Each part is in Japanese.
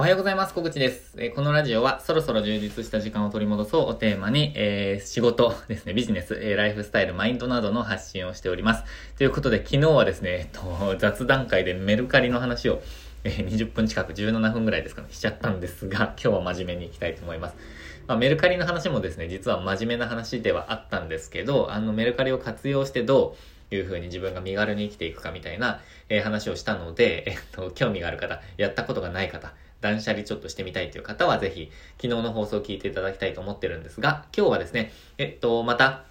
おはようございます。小口です。えー、このラジオはそろそろ充実した時間を取り戻そうをテーマに、えー、仕事ですね、ビジネス、えー、ライフスタイル、マインドなどの発信をしております。ということで、昨日はですね、えっと、雑談会でメルカリの話を、え、20分近く、17分ぐらいですかね、しちゃったんですが、今日は真面目にいきたいと思います。まあ、メルカリの話もですね、実は真面目な話ではあったんですけど、あの、メルカリを活用してどう、いう風に自分が身軽に生きていくかみたいな、え、話をしたので、えっと、興味がある方、やったことがない方、断捨離ちょっとしてみたいという方はぜひ、昨日の放送を聞いていただきたいと思ってるんですが、今日はですね、えっと、また、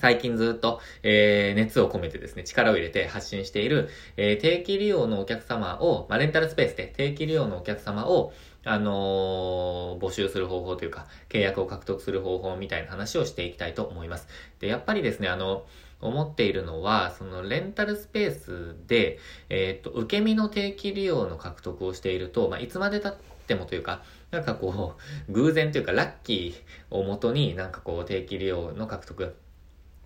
最近ずっと、えー、熱を込めてですね、力を入れて発信している、えー、定期利用のお客様を、まあ、レンタルスペースで定期利用のお客様を、あのー、募集する方法というか、契約を獲得する方法みたいな話をしていきたいと思います。で、やっぱりですね、あの、思っているのは、そのレンタルスペースで、えっ、と、受け身の定期利用の獲得をしていると、まあ、いつまで経ってもというか、なんかこう、偶然というか、ラッキーをもとになんかこう、定期利用の獲得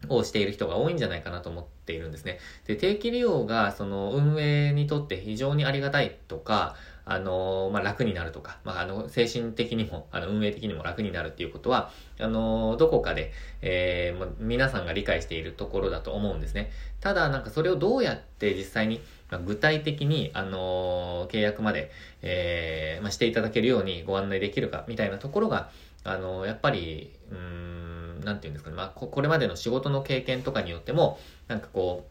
をしている人が多いんじゃないかなと思っているんですね。で、定期利用がその運営にとって非常にありがたいとか、あのまあ、楽になるとか、まあ、あの、精神的にも、あの、運営的にも楽になるっていうことは、あのどこかで、えー、皆さんが理解しているところだと思うんですね。ただ、なんかそれをどうやって実際に、まあ、具体的に、あの契約まで、えー、まあ、していただけるようにご案内できるか、みたいなところが、あのやっぱり、うん、なんていうんですかね、まあこ、これまでの仕事の経験とかによっても、なんかこ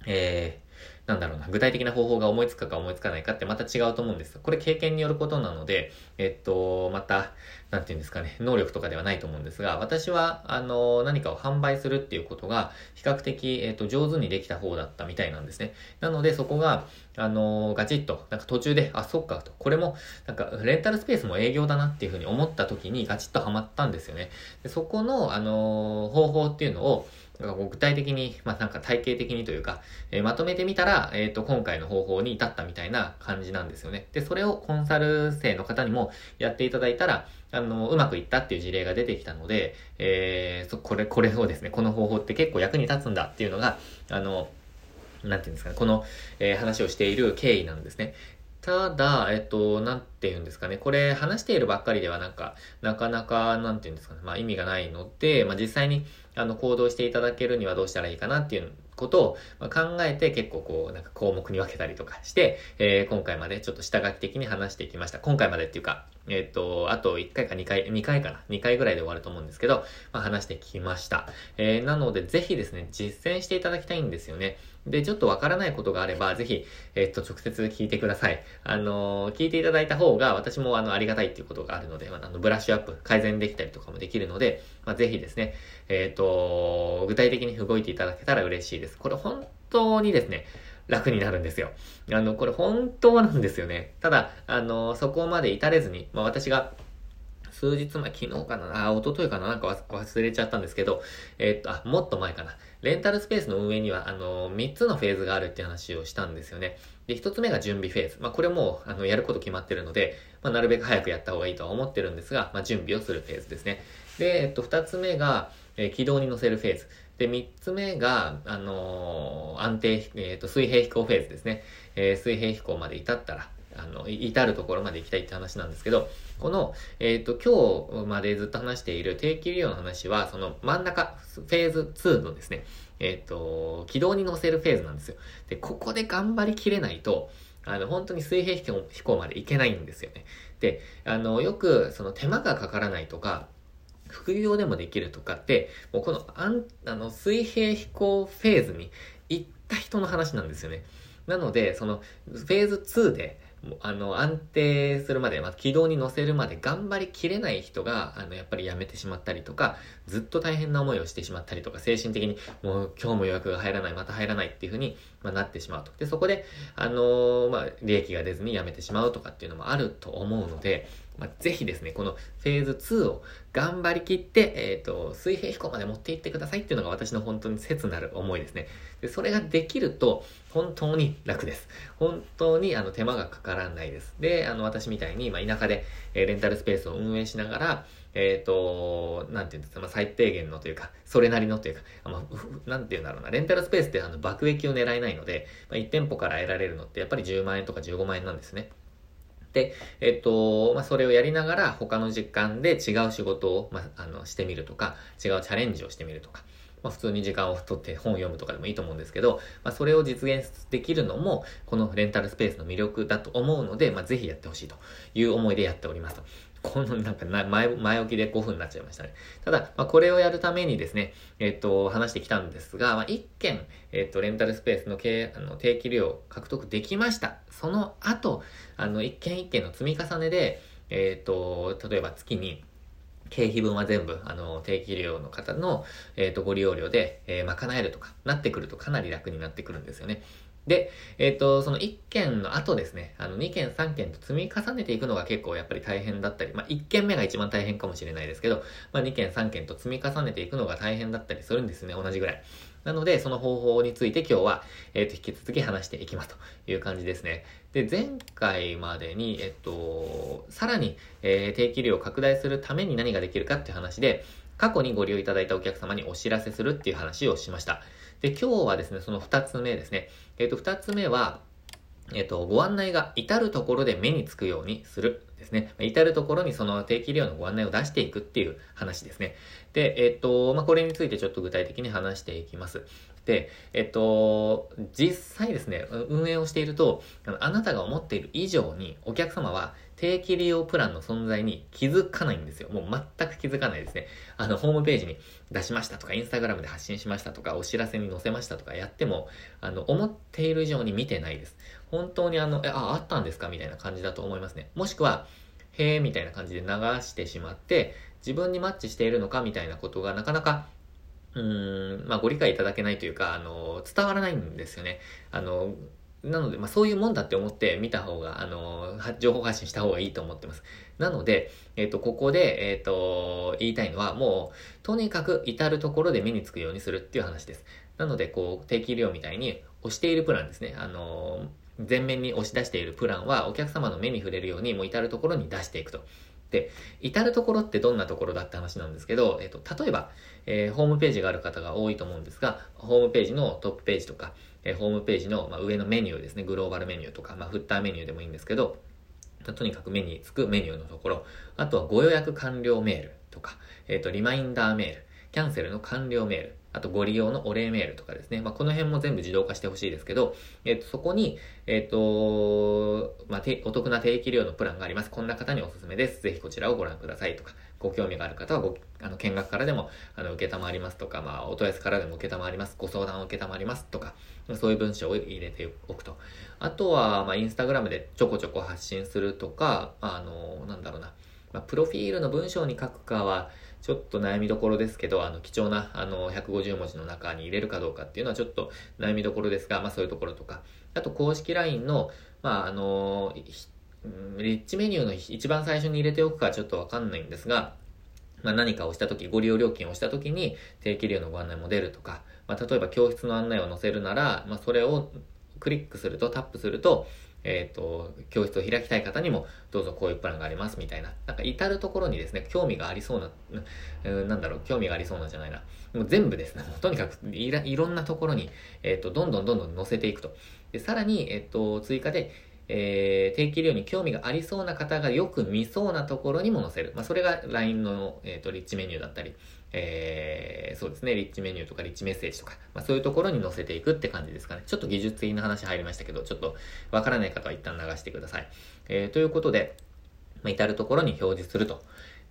う、えー、なんだろうな、具体的な方法が思いつくか思いつかないかってまた違うと思うんです。これ経験によることなので、えっと、また、なんていうんですかね、能力とかではないと思うんですが、私は、あの、何かを販売するっていうことが、比較的、えっと、上手にできた方だったみたいなんですね。なので、そこが、あの、ガチッと、なんか途中で、あ、そっかと、これも、なんか、レンタルスペースも営業だなっていうふうに思った時に、ガチッとハマったんですよね。でそこの、あの、方法っていうのを、なんかこう具体的に、まあなんか体系的にというか、えー、まとめてみたら、えっ、ー、と、今回の方法に至ったみたいな感じなんですよね。で、それをコンサル生の方にもやっていただいたら、あの、うまくいったっていう事例が出てきたので、えー、そ、これ、これをですね、この方法って結構役に立つんだっていうのが、あの、なんていうんですかね、この、えー、話をしている経緯なんですね。ただ、えっと、なんて言うんですかね。これ、話しているばっかりではなんか、なかなか、なんて言うんですかね。まあ意味がないので、まあ実際に、あの、行動していただけるにはどうしたらいいかなっていうことを考えて結構こう、なんか項目に分けたりとかして、えー、今回までちょっと下書き的に話してきました。今回までっていうか、えっ、と、あと1回か2回、2回かな ?2 回ぐらいで終わると思うんですけど、まあ、話してきました。えー、なので、ぜひですね、実践していただきたいんですよね。で、ちょっとわからないことがあれば、ぜひ、えっ、と、直接聞いてください。あの、聞いていただいた方が、私もあの、ありがたいっていうことがあるので、まあ、あの、ブラッシュアップ、改善できたりとかもできるので、まあ、ぜひですね、えっ、と、具体的に動いていただけたら嬉しいです。これ本当にですね、楽になるんですよ。あの、これ本当なんですよね。ただ、あの、そこまで至れずに、まあ私が、数日前、昨日かな？あ、一昨日かな？なんか忘れちゃったんですけど、えー、っと、あ、もっと前かな。レンタルスペースの運営には、あの、3つのフェーズがあるって話をしたんですよね。で、1つ目が準備フェーズ。まあ、これも、あの、やること決まってるので、まあ、なるべく早くやった方がいいとは思ってるんですが、まあ、準備をするフェーズですね。で、えっと、2つ目が、えー、軌道に乗せるフェーズ。で、3つ目が、あのー、安定、えっ、と、水平飛行フェーズですね。えー、水平飛行まで至ったら、あの、至るところまで行きたいって話なんですけど、この、えっ、ー、と、今日までずっと話している定期利用の話は、その真ん中、フェーズ2のですね、えっ、ー、と、軌道に乗せるフェーズなんですよ。で、ここで頑張りきれないと、あの、本当に水平飛行まで行けないんですよね。で、あの、よく、その手間がかからないとか、副業でもできるとかって、もうこの、あん、あの、水平飛行フェーズに行った人の話なんですよね。なので、その、フェーズ2で、あの、安定するまで、まあ、軌道に乗せるまで頑張りきれない人が、あの、やっぱり辞めてしまったりとか、ずっと大変な思いをしてしまったりとか、精神的に、もう今日も予約が入らない、また入らないっていうふうに、まあ、なってしまうと。で、そこで、あのー、まあ、利益が出ずに辞めてしまうとかっていうのもあると思うので、まあ、ぜひですね、このフェーズ2を頑張りきって、えっ、ー、と、水平飛行まで持っていってくださいっていうのが私の本当に切なる思いですね。で、それができると、本当に楽です。本当にあの手間がかからないです。で、あの、私みたいに、まあ、田舎で、えー、レンタルスペースを運営しながら、えっ、ー、と、なんていうんですか、まあ、最低限のというか、それなりのというか、まあ、なんていうんだろうな、レンタルスペースってあの爆益を狙えないので、まあ、1店舗から得られるのってやっぱり10万円とか15万円なんですね。で、えっと、まあ、それをやりながら他の時間で違う仕事を、まあ、あの、してみるとか、違うチャレンジをしてみるとか、まあ、普通に時間を取って本を読むとかでもいいと思うんですけど、まあ、それを実現できるのも、このレンタルスペースの魅力だと思うので、まあ、ぜひやってほしいという思いでやっておりますと。このなんか前前置きで5分になっちゃいましたね。ただ、まあ、これをやるためにですね、えっと、話してきたんですが、まあ、1件、えっと、レンタルスペースの経あの定期利用獲得できました。その後、あの、1件1件の積み重ねで、えっと、例えば月に、経費分は全部、あの、定期利用の方の、えっ、と、ご利用料で、えー、賄えるとか、なってくるとかなり楽になってくるんですよね。で、えっ、ー、と、その1件の後ですね、あの2件3件と積み重ねていくのが結構やっぱり大変だったり、まあ1件目が一番大変かもしれないですけど、まあ2件3件と積み重ねていくのが大変だったりするんですね、同じぐらい。なので、その方法について今日は、えっ、ー、と、引き続き話していきますという感じですね。で、前回までに、えっと、さらに、えー、定期利用を拡大するために何ができるかっていう話で、過去にご利用いただいたお客様にお知らせするっていう話をしました。で、今日はですね、その二つ目ですね。えっ、ー、と、二つ目は、えっ、ー、と、ご案内が至るところで目につくようにするですね。至るところにその定期利用のご案内を出していくっていう話ですね。で、えっ、と、まあ、これについてちょっと具体的に話していきます。で、えっと、実際ですね、運営をしていると、あなたが思っている以上にお客様は定期利用プランの存在に気づかないんですよ。もう全く気づかないですね。あの、ホームページに出しましたとか、インスタグラムで発信しましたとか、お知らせに載せましたとかやっても、あの、思っている以上に見てないです。本当にあの、え、あ、あったんですか？みたいな感じだと思いますね。もしくは、へえ、みたいな感じで流してしまって、自分にマッチしているのか？みたいなことがなかなかうん、まあ、ご理解いただけないというか、あの、伝わらないんですよね。あの、なので、まあ、そういうもんだって思って見た方が、あの、情報発信した方がいいと思ってます。なので、えっ、ー、と、ここで、えっ、ー、と、言いたいのは、もう、とにかく至るところで目につくようにするっていう話です。なので、こう、定期利用みたいに、押しているプランですね。あの、前面に押し出しているプランは、お客様の目に触れるように、もう至るところに出していくと。で、至るところってどんなところだって話なんですけど、えっ、と、例えば、えー、ホームページがある方が多いと思うんですが、ホームページのトップページとか、えー、ホームページの、まあ、上のメニューですね、グローバルメニューとか、まあ、フッターメニューでもいいんですけど、とにかく目につくメニューのところ、あとはご予約完了メールとか、えっ、ー、と、リマインダーメール、キャンセルの完了メール、あとご利用のお礼メールとかですね。まあ、この辺も全部自動化してほしいですけど、えっ、と、そこに、えっ、と、まあ、お得な定期利用のプランがあります。こんな方におすすめです。ぜひこちらをご覧くださいとか、ご興味がある方はご、あの、見学からでも、あの、受けたまりますとか、まあ、お問い合わせからでも受けたまります。ご相談を受けたまりますとか、そういう文章を入れておくと。あとは、まあ、インスタグラムでちょこちょこ発信するとか、あの、なんだろうな。まあ、プロフィールの文章に書くかは、ちょっと悩みどころですけど、あの、貴重な、あの、150文字の中に入れるかどうかっていうのはちょっと悩みどころですが、まあそういうところとか、あと公式 LINE の、まああの、リッチメニューの一番最初に入れておくかちょっとわかんないんですが、まあ、何かをしたとき、ご利用料金をしたときに定期利用のご案内も出るとか、まあ、例えば教室の案内を載せるなら、まあ、それをクリックすると、タップすると、えっ、ー、と、教室を開きたい方にも、どうぞこういうプランがありますみたいな、なんか至るところにですね、興味がありそうな、うん、なんだろう、興味がありそうなんじゃないな。もう全部ですね、とにかくいろんなところに、えっ、ー、と、どんどんどんどん載せていくと。で、さらに、えっ、ー、と、追加で、えー、定期利用に興味がありそうな方がよく見そうなところにも載せる。まあ、それが LINE の、えっ、ー、と、リッチメニューだったり、えー、そうですね、リッチメニューとかリッチメッセージとか、まあ、そういうところに載せていくって感じですかね。ちょっと技術的な話入りましたけど、ちょっとわからない方は一旦流してください。えー、ということで、まあ、至るところに表示すると。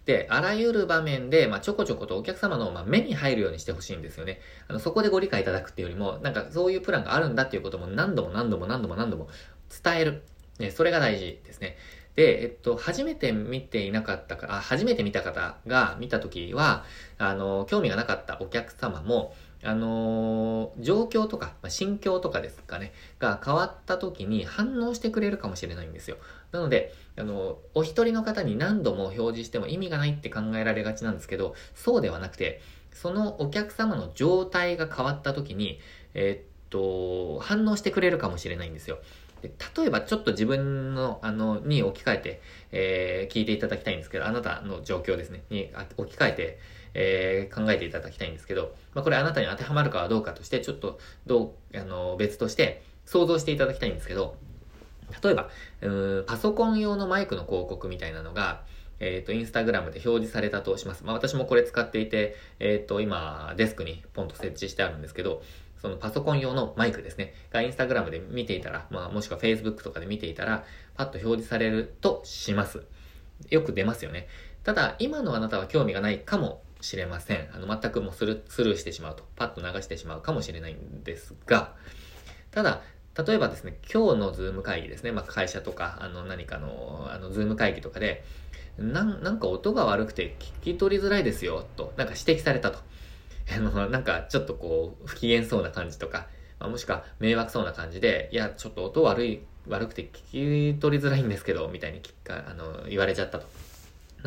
で、あらゆる場面で、まあ、ちょこちょことお客様の、まあ、目に入るようにしてほしいんですよね。あの、そこでご理解いただくっていうよりも、なんかそういうプランがあるんだっていうことも何度も何度も何度も何度も伝える。ね、それが大事ですね。で、えっと、初めて見ていなかったか、あ、初めて見た方が見たときは、あの、興味がなかったお客様も、あの、状況とか、まあ、心境とかですかね、が変わった時に反応してくれるかもしれないんですよ。なので、あの、お一人の方に何度も表示しても意味がないって考えられがちなんですけど、そうではなくて、そのお客様の状態が変わった時に、えー、っと、反応してくれるかもしれないんですよ。で例えばちょっと自分の、あの、に置き換えて、えー、聞いていただきたいんですけど、あなたの状況ですね、に置き換えて、えー、考えていただきたいんですけど、まあ、これあなたに当てはまるかはどうかとして、ちょっと、どう、あの、別として、想像していただきたいんですけど、例えば、うパソコン用のマイクの広告みたいなのが、えっ、ー、と、インスタグラムで表示されたとします。まあ私もこれ使っていて、えっ、ー、と、今、デスクにポンと設置してあるんですけど、そのパソコン用のマイクですね。がインスタグラムで見ていたら、まあもしくは Facebook とかで見ていたら、パッと表示されるとします。よく出ますよね。ただ、今のあなたは興味がないかもしれません。あの、全くもうスルスルーしてしまうと。パッと流してしまうかもしれないんですが、ただ、例えばですね、今日のズーム会議ですね、まあ、会社とか、あの、何かの、あの、ズーム会議とかで、なん、なんか音が悪くて聞き取りづらいですよ、と、なんか指摘されたと。あの、なんかちょっとこう、不機嫌そうな感じとか、まあ、もしくは迷惑そうな感じで、いや、ちょっと音悪い、悪くて聞き取りづらいんですけど、みたいにかあの言われちゃったと。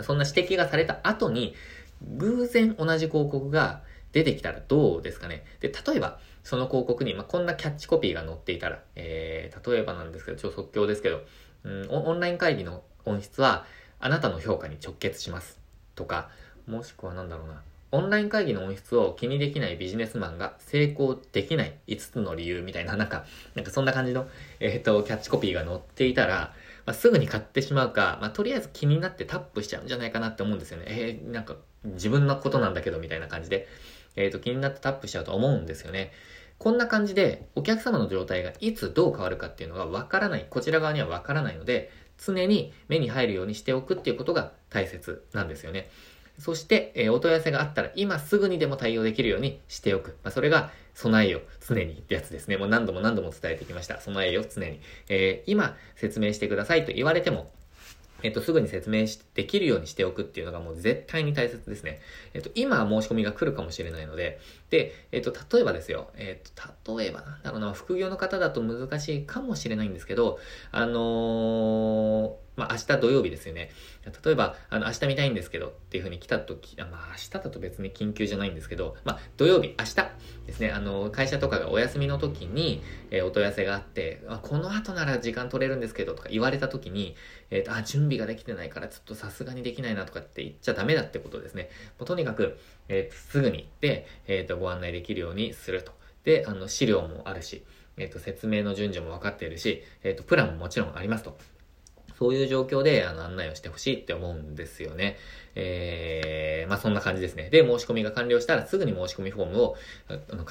そんな指摘がされた後に、偶然同じ広告が出てきたらどうですかね。で、例えば、その広告に、まあ、こんなキャッチコピーが載っていたら、えー、例えばなんですけど、超即興ですけど、うん、オンライン会議の音質は、あなたの評価に直結します。とか、もしくはなんだろうな。オンライン会議の音質を気にできないビジネスマンが成功できない5つの理由みたいな、なんか、なんかそんな感じの、えっ、ー、と、キャッチコピーが載っていたら、まあ、すぐに買ってしまうか、まあ、とりあえず気になってタップしちゃうんじゃないかなって思うんですよね。えー、なんか、自分のことなんだけど、みたいな感じで、えっ、ー、と、気になってタップしちゃうと思うんですよね。こんな感じで、お客様の状態がいつどう変わるかっていうのがわからない、こちら側にはわからないので、常に目に入るようにしておくっていうことが大切なんですよね。そして、えー、お問い合わせがあったら今すぐにでも対応できるようにしておく。まあ、それが備えよ常にってやつですね。もう何度も何度も伝えてきました。備えよ常に。えー、今説明してくださいと言われても、えっと、すぐに説明しできるようにしておくっていうのがもう絶対に大切ですね。えっと、今申し込みが来るかもしれないので、で、えっと、例えばですよ、えっと、例えばなんだろうな、副業の方だと難しいかもしれないんですけど、あのーまあ、明日土曜日ですよね。例えば、あの、明日見たいんですけどっていう風に来た時、あまあ、明日だと別に緊急じゃないんですけど、まあ、土曜日、明日ですね、あの、会社とかがお休みの時に、えー、お問い合わせがあって、あこの後なら時間取れるんですけどとか言われた時に、えっ、ー、と、あ、準備ができてないからちょっとさすがにできないなとかって言っちゃダメだってことですね。もうとにかく、えー、すぐに行って、えっ、と、ご案内できるようにすると。で、あの、資料もあるし、えっ、と、説明の順序も分かっているし、えっ、と、プランももちろんありますと。そういう状況であの案内をしてほしいって思うんですよね。えー、まあそんな感じですね。で、申し込みが完了したらすぐに申し込みフォームを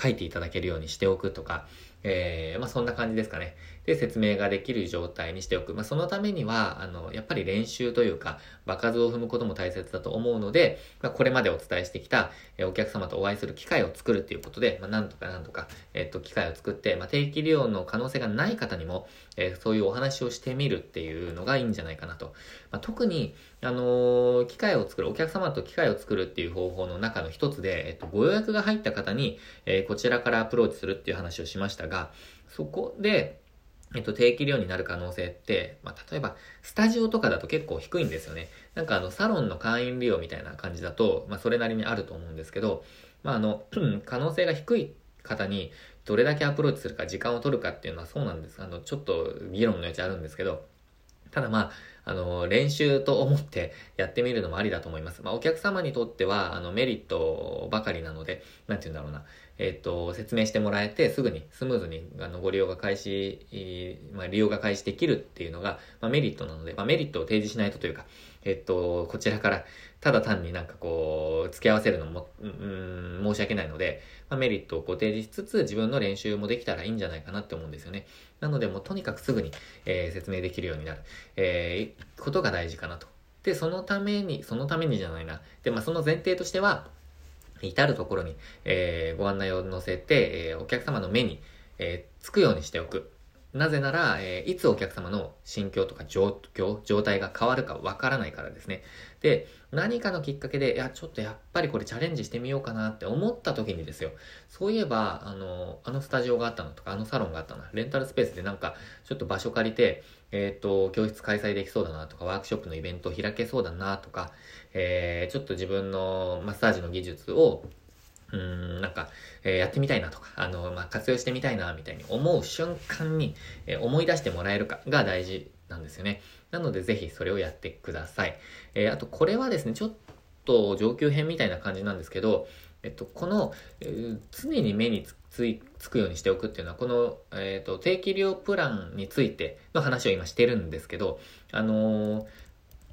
書いていただけるようにしておくとか、えー、まあそんな感じですかね。で、説明ができる状態にしておく。まあ、そのためには、あの、やっぱり練習というか、場数を踏むことも大切だと思うので、まあ、これまでお伝えしてきた、えお客様とお会いする機会を作るっていうことで、まあ、なんとかなんとか、えっと、機会を作って、まあ、定期利用の可能性がない方にも、えー、そういうお話をしてみるっていうのがいいんじゃないかなと。まあ、特に、あの、機会を作る、お客様と機会を作るっていう方法の中の一つで、えっと、ご予約が入った方に、えー、こちらからアプローチするっていう話をしましたが、そこで、えっと、定期利用になる可能性って、まあ、例えば、スタジオとかだと結構低いんですよね。なんかあの、サロンの会員利用みたいな感じだと、まあ、それなりにあると思うんですけど、まあ、あの、可能性が低い方に、どれだけアプローチするか、時間を取るかっていうのはそうなんです。あの、ちょっと議論の余地あるんですけど、ただまあ、あの、練習と思ってやってみるのもありだと思います。まあ、お客様にとっては、あの、メリットばかりなので、なんて言うんだろうな。えっ、と、説明してもらえて、すぐにスムーズにあのご利用が開始、まあ、利用が開始できるっていうのが、まあ、メリットなので、まあ、メリットを提示しないとというか、えっ、と、こちらから、ただ単になんかこう、付き合わせるのも、うん、申し訳ないので、まあ、メリットをこう提示しつつ、自分の練習もできたらいいんじゃないかなって思うんですよね。なので、もうとにかくすぐに、えー、説明できるようになる、えー、ことが大事かなと。で、そのために、そのためにじゃないな。で、まあ、その前提としては、至るところに、えー、ご案内を載せて、えー、お客様の目に、えー、つくようにしておく。なぜなら、えー、いつお客様の心境とか状況、状態が変わるかわからないからですね。で、何かのきっかけで、いや、ちょっとやっぱりこれチャレンジしてみようかなって思った時にですよ。そういえば、あの、あのスタジオがあったのとか、あのサロンがあったな。レンタルスペースでなんか、ちょっと場所借りて、えっ、と、教室開催できそうだなとか、ワークショップのイベント開けそうだなとか、えー、ちょっと自分のマッサージの技術をうん、なんか、えー、やってみたいなとか、あの、まあ、活用してみたいな、みたいに思う瞬間に、えー、思い出してもらえるかが大事なんですよね。なので、ぜひそれをやってください。えー、あと、これはですね、ちょっと上級編みたいな感じなんですけど、えっと、この、えー、常に目につついつくようにしておくっていうのは、この、えっ、ー、と、定期利用プランについての話を今してるんですけど、あの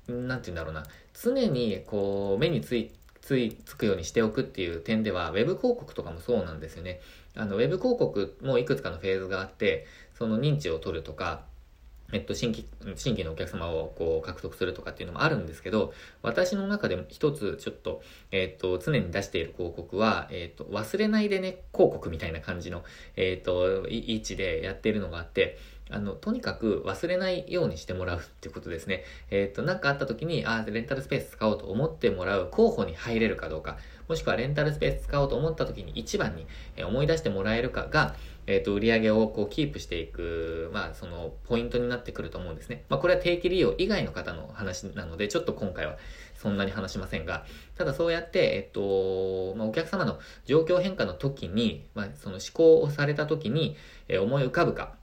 ー、なんて言うんだろうな、常にこう、目についついつくようにしておくっていう点では、ウェブ広告とかもそうなんですよね。あの、ウェブ広告もいくつかのフェーズがあって、その認知を取るとか、えっと、新規、新規のお客様をこう獲得するとかっていうのもあるんですけど、私の中でも一つちょっと、えっと、常に出している広告は、えっと、忘れないでね、広告みたいな感じの、えっと、位置でやっているのがあって、あの、とにかく忘れないようにしてもらうってことですね。えっ、と、なんかあった時に、ああ、レンタルスペース使おうと思ってもらう候補に入れるかどうか、もしくはレンタルスペース使おうと思った時に一番に思い出してもらえるかが、えっ、ー、と、売り上げをこうキープしていく、まあ、その、ポイントになってくると思うんですね。まあ、これは定期利用以外の方の話なので、ちょっと今回はそんなに話しませんが、ただそうやって、えっと、まあ、お客様の状況変化の時に、まあ、その思考をされた時に、えー、思い浮かぶか、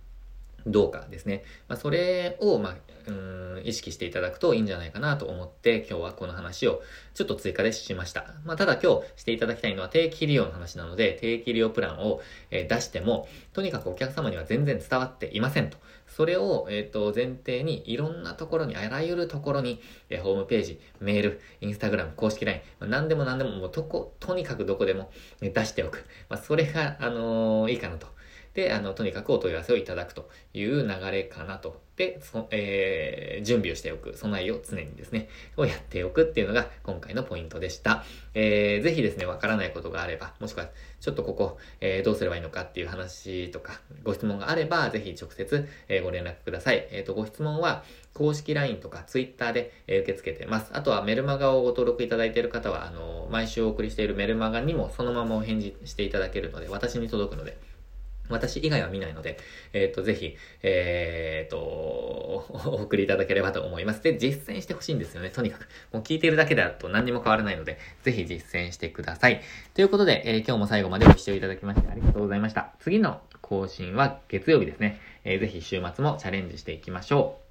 どうかですね。まあ、それを、まあ、うん意識していただくといいんじゃないかなと思って今日はこの話をちょっと追加でしました。まあ、ただ今日していただきたいのは定期利用の話なので定期利用プランを、え出してもとにかくお客様には全然伝わっていませんと。それを、えっ、ー、と前提にいろんなところにあらゆるところに、えー、ホームページ、メール、インスタグラム、公式 LINE、まあ、何でも何でももうとこ、とにかくどこでも、ね、出しておく。まあ、それが、あのー、いいかなと。で、あの、とにかくお問い合わせをいただくという流れかなと。で、そえー、準備をしておく、備えを常にですね、をやっておくっていうのが今回のポイントでした。えー、ぜひですね、わからないことがあれば、もしくは、ちょっとここ、えー、どうすればいいのかっていう話とか、ご質問があれば、ぜひ直接、えー、ご連絡ください。えっ、ー、と、ご質問は、公式 LINE とか Twitter で、えー、受け付けてます。あとはメルマガをご登録いただいている方は、あの毎週お送りしているメルマガにもそのままお返事していただけるので、私に届くので、私以外は見ないので、えっ、ー、と、ぜひ、えっ、ー、と、お送りいただければと思います。で、実践してほしいんですよね。とにかく。もう聞いてるだけだと何にも変わらないので、ぜひ実践してください。ということで、えー、今日も最後までご視聴いただきましてありがとうございました。次の更新は月曜日ですね。えー、ぜひ週末もチャレンジしていきましょう。